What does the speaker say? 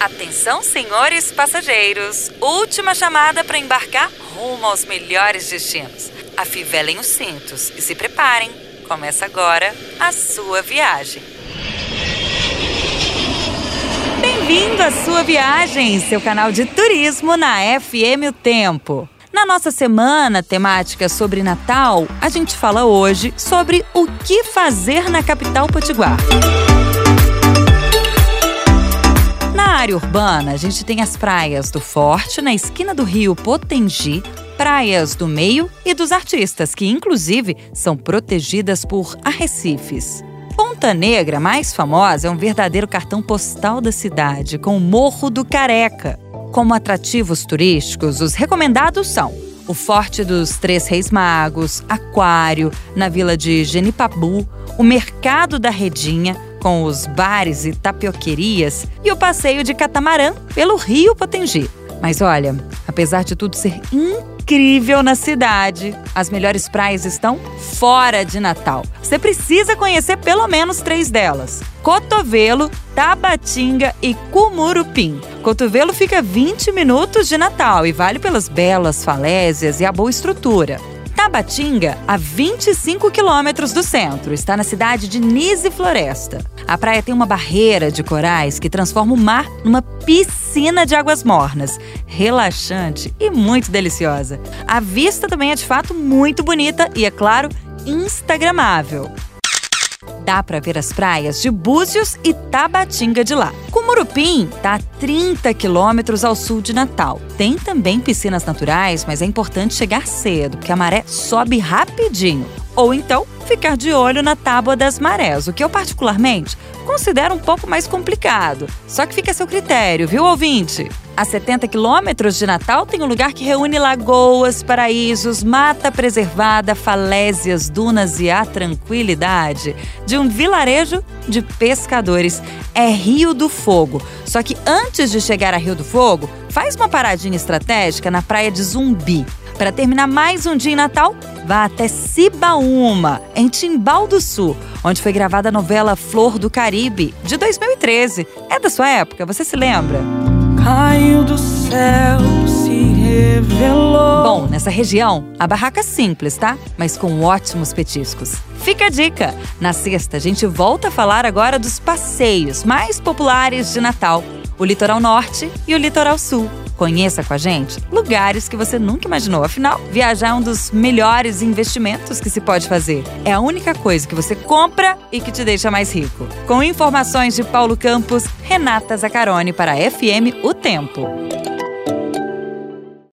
Atenção, senhores passageiros. Última chamada para embarcar rumo aos melhores destinos. Afivelem os cintos e se preparem. Começa agora a sua viagem. Bem-vindo à sua viagem, seu canal de turismo na FM O Tempo. Na nossa semana temática sobre Natal, a gente fala hoje sobre o que fazer na capital potiguar. Na área urbana, a gente tem as praias do Forte, na esquina do rio Potengi, praias do meio e dos artistas, que inclusive são protegidas por arrecifes. Ponta Negra, mais famosa, é um verdadeiro cartão postal da cidade, com o Morro do Careca. Como atrativos turísticos, os recomendados são o Forte dos Três Reis Magos, Aquário, na vila de Genipabu, o Mercado da Redinha, com os bares e tapioquerias, e o passeio de catamarã pelo Rio Potengi. Mas olha, apesar de tudo ser incrível na cidade, as melhores praias estão fora de Natal. Você precisa conhecer pelo menos três delas: Cotovelo, Tabatinga e Cumurupim. Cotovelo fica 20 minutos de Natal e vale pelas belas falésias e a boa estrutura. Tabatinga, a 25 quilômetros do centro, está na cidade de Nise Floresta. A praia tem uma barreira de corais que transforma o mar numa piscina de águas mornas, relaxante e muito deliciosa. A vista também é de fato muito bonita e, é claro, instagramável dá para ver as praias de Búzios e Tabatinga de lá. Cumurupim está a 30 quilômetros ao sul de Natal. Tem também piscinas naturais, mas é importante chegar cedo, porque a maré sobe rapidinho. Ou então, ficar de olho na tábua das marés, o que eu particularmente considero um pouco mais complicado. Só que fica a seu critério, viu, ouvinte? A 70 quilômetros de Natal tem um lugar que reúne lagoas, paraísos, mata preservada, falésias, dunas e a tranquilidade de um vilarejo de pescadores. É Rio do Fogo. Só que antes de chegar a Rio do Fogo, faz uma paradinha estratégica na praia de Zumbi. Para terminar mais um dia em Natal, vá até Cibaúma, em Timbal do Sul, onde foi gravada a novela Flor do Caribe, de 2013. É da sua época, você se lembra? caiu do céu, se revelou. Bom, nessa região, a barraca é simples, tá? Mas com ótimos petiscos. Fica a dica! Na sexta, a gente volta a falar agora dos passeios mais populares de Natal: o litoral norte e o litoral sul. Conheça com a gente lugares que você nunca imaginou. Afinal, viajar é um dos melhores investimentos que se pode fazer. É a única coisa que você compra e que te deixa mais rico. Com informações de Paulo Campos, Renata Zacarone para FM O Tempo.